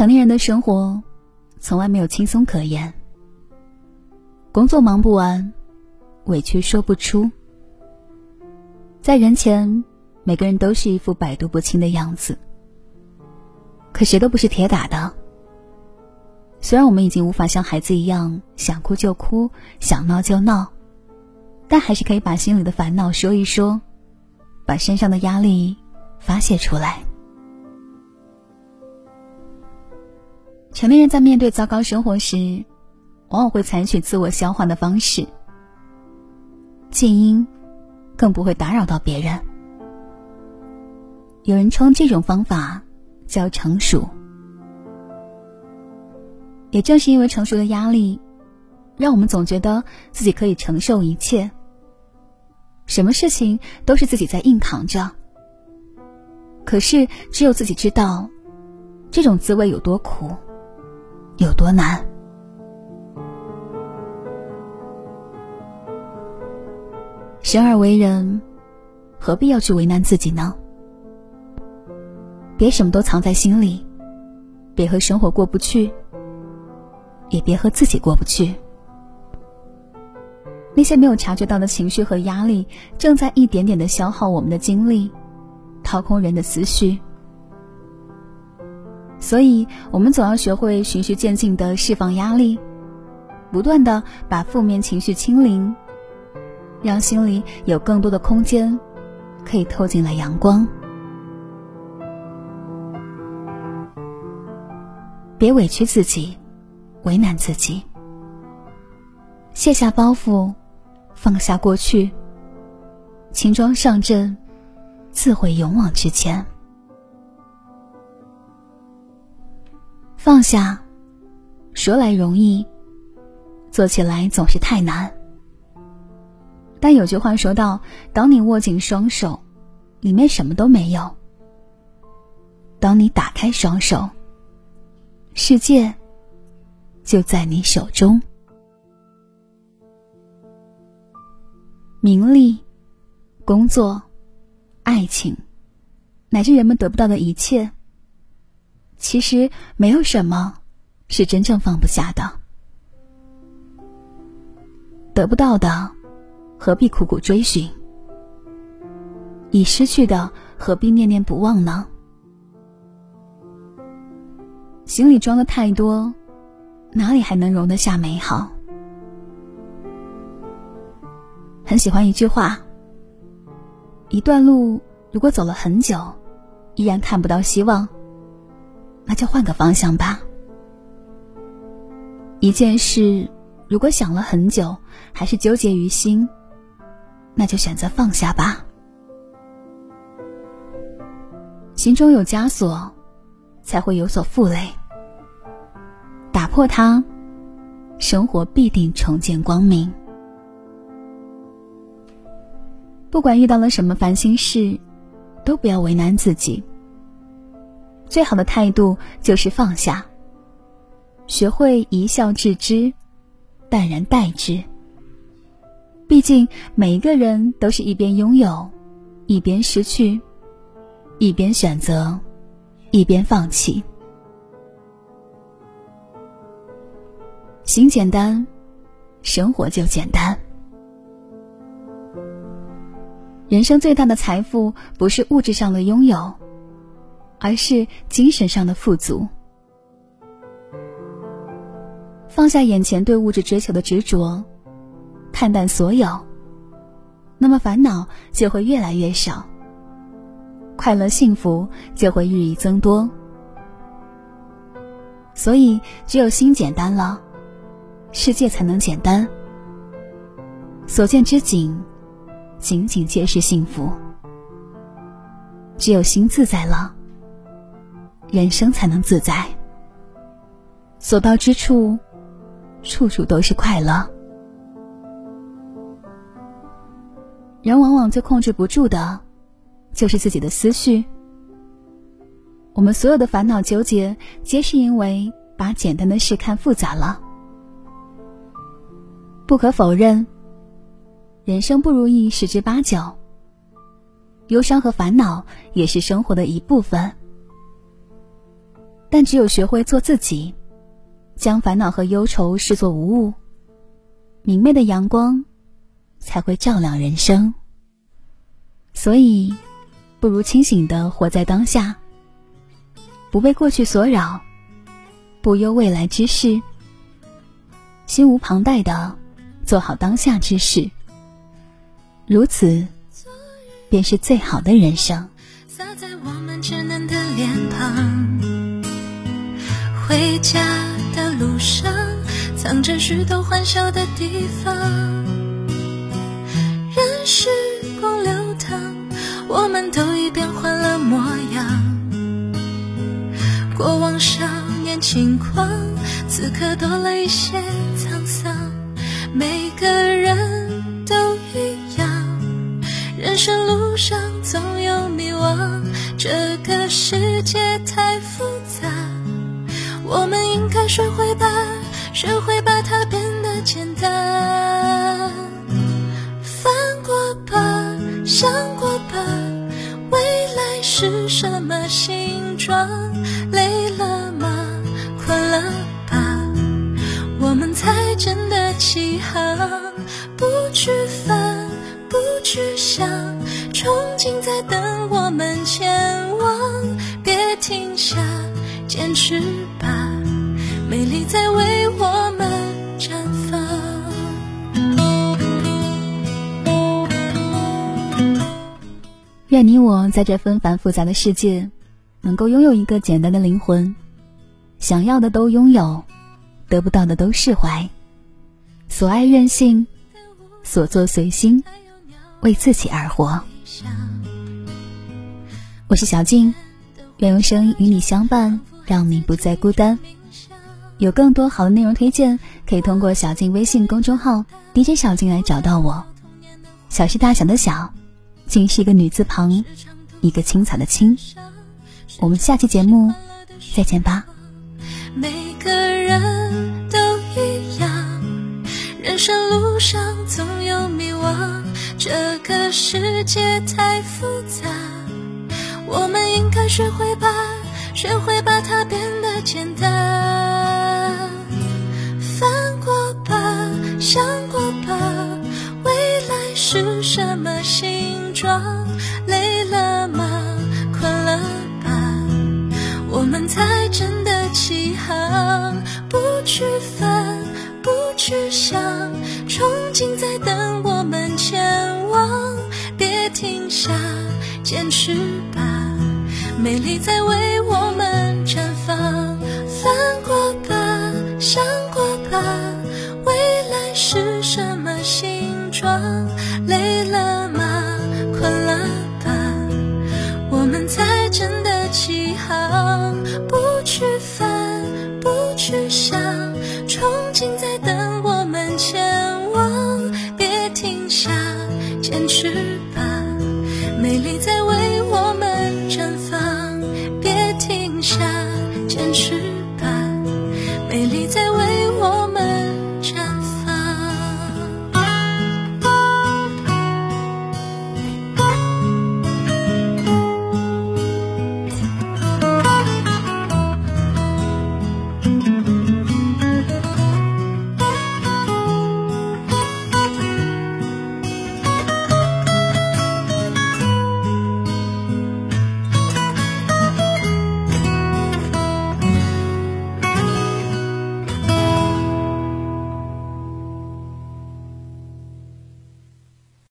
成年人的生活，从来没有轻松可言。工作忙不完，委屈说不出。在人前，每个人都是一副百毒不侵的样子。可谁都不是铁打的。虽然我们已经无法像孩子一样想哭就哭，想闹就闹，但还是可以把心里的烦恼说一说，把身上的压力发泄出来。成年人在面对糟糕生活时，往往会采取自我消化的方式，静音，更不会打扰到别人。有人称这种方法叫成熟。也正是因为成熟的压力，让我们总觉得自己可以承受一切，什么事情都是自己在硬扛着。可是只有自己知道，这种滋味有多苦。多难？生而为人，何必要去为难自己呢？别什么都藏在心里，别和生活过不去，也别和自己过不去。那些没有察觉到的情绪和压力，正在一点点的消耗我们的精力，掏空人的思绪。所以，我们总要学会循序渐进的释放压力，不断的把负面情绪清零，让心里有更多的空间，可以透进来阳光。别委屈自己，为难自己。卸下包袱，放下过去，轻装上阵，自会勇往直前。放下，说来容易，做起来总是太难。但有句话说到：“当你握紧双手，里面什么都没有；当你打开双手，世界就在你手中。”名利、工作、爱情，乃至人们得不到的一切。其实没有什么是真正放不下的，得不到的何必苦苦追寻？已失去的何必念念不忘呢？心里装的太多，哪里还能容得下美好？很喜欢一句话：一段路如果走了很久，依然看不到希望。那就换个方向吧。一件事，如果想了很久，还是纠结于心，那就选择放下吧。心中有枷锁，才会有所负累。打破它，生活必定重见光明。不管遇到了什么烦心事，都不要为难自己。最好的态度就是放下，学会一笑置之，淡然待之。毕竟每一个人都是一边拥有，一边失去，一边选择，一边放弃。心简单，生活就简单。人生最大的财富不是物质上的拥有。而是精神上的富足，放下眼前对物质追求的执着，看淡所有，那么烦恼就会越来越少，快乐幸福就会日益增多。所以，只有心简单了，世界才能简单，所见之景，仅仅皆是幸福。只有心自在了。人生才能自在，所到之处，处处都是快乐。人往往最控制不住的，就是自己的思绪。我们所有的烦恼纠结，皆是因为把简单的事看复杂了。不可否认，人生不如意十之八九，忧伤和烦恼也是生活的一部分。但只有学会做自己，将烦恼和忧愁视作无物，明媚的阳光才会照亮人生。所以，不如清醒的活在当下，不被过去所扰，不忧未来之事，心无旁贷的做好当下之事。如此，便是最好的人生。回家的路上，藏着许多欢笑的地方。任时光流淌，我们都已变换了模样。过往少年轻狂，此刻多了一些沧桑。每个人都一样，人生路上总有迷惘。这个世界太复杂，我们应该学会把，学会把它变得简单。翻过吧，想过吧，未来是什么形状？累了吗？困了吧？我们才真的起航，不去烦，不去想，憧憬在等我们前往，别。停下，坚持吧，美丽在为我们绽放。愿你我在这纷繁复杂的世界，能够拥有一个简单的灵魂，想要的都拥有，得不到的都释怀，所爱任性，所做随心，为自己而活。我是小静。愿用声音与你相伴，让你不再孤单。有更多好的内容推荐，可以通过小静微信公众号 DJ 小静来找到我。小是大小的小，静是一个女字旁，一个青草的青。我们下期节目再见吧。每个人都一样，人生路上总有迷惘，这个世界太复杂。我们应该学会把，学会把它变得简单。翻过吧，想过吧，未来是什么形状？累了吗？困了吧？我们才真的起航。不去烦，不去想，憧憬在等我们前往。别停下，坚持吧。美丽在为我去想憧憬在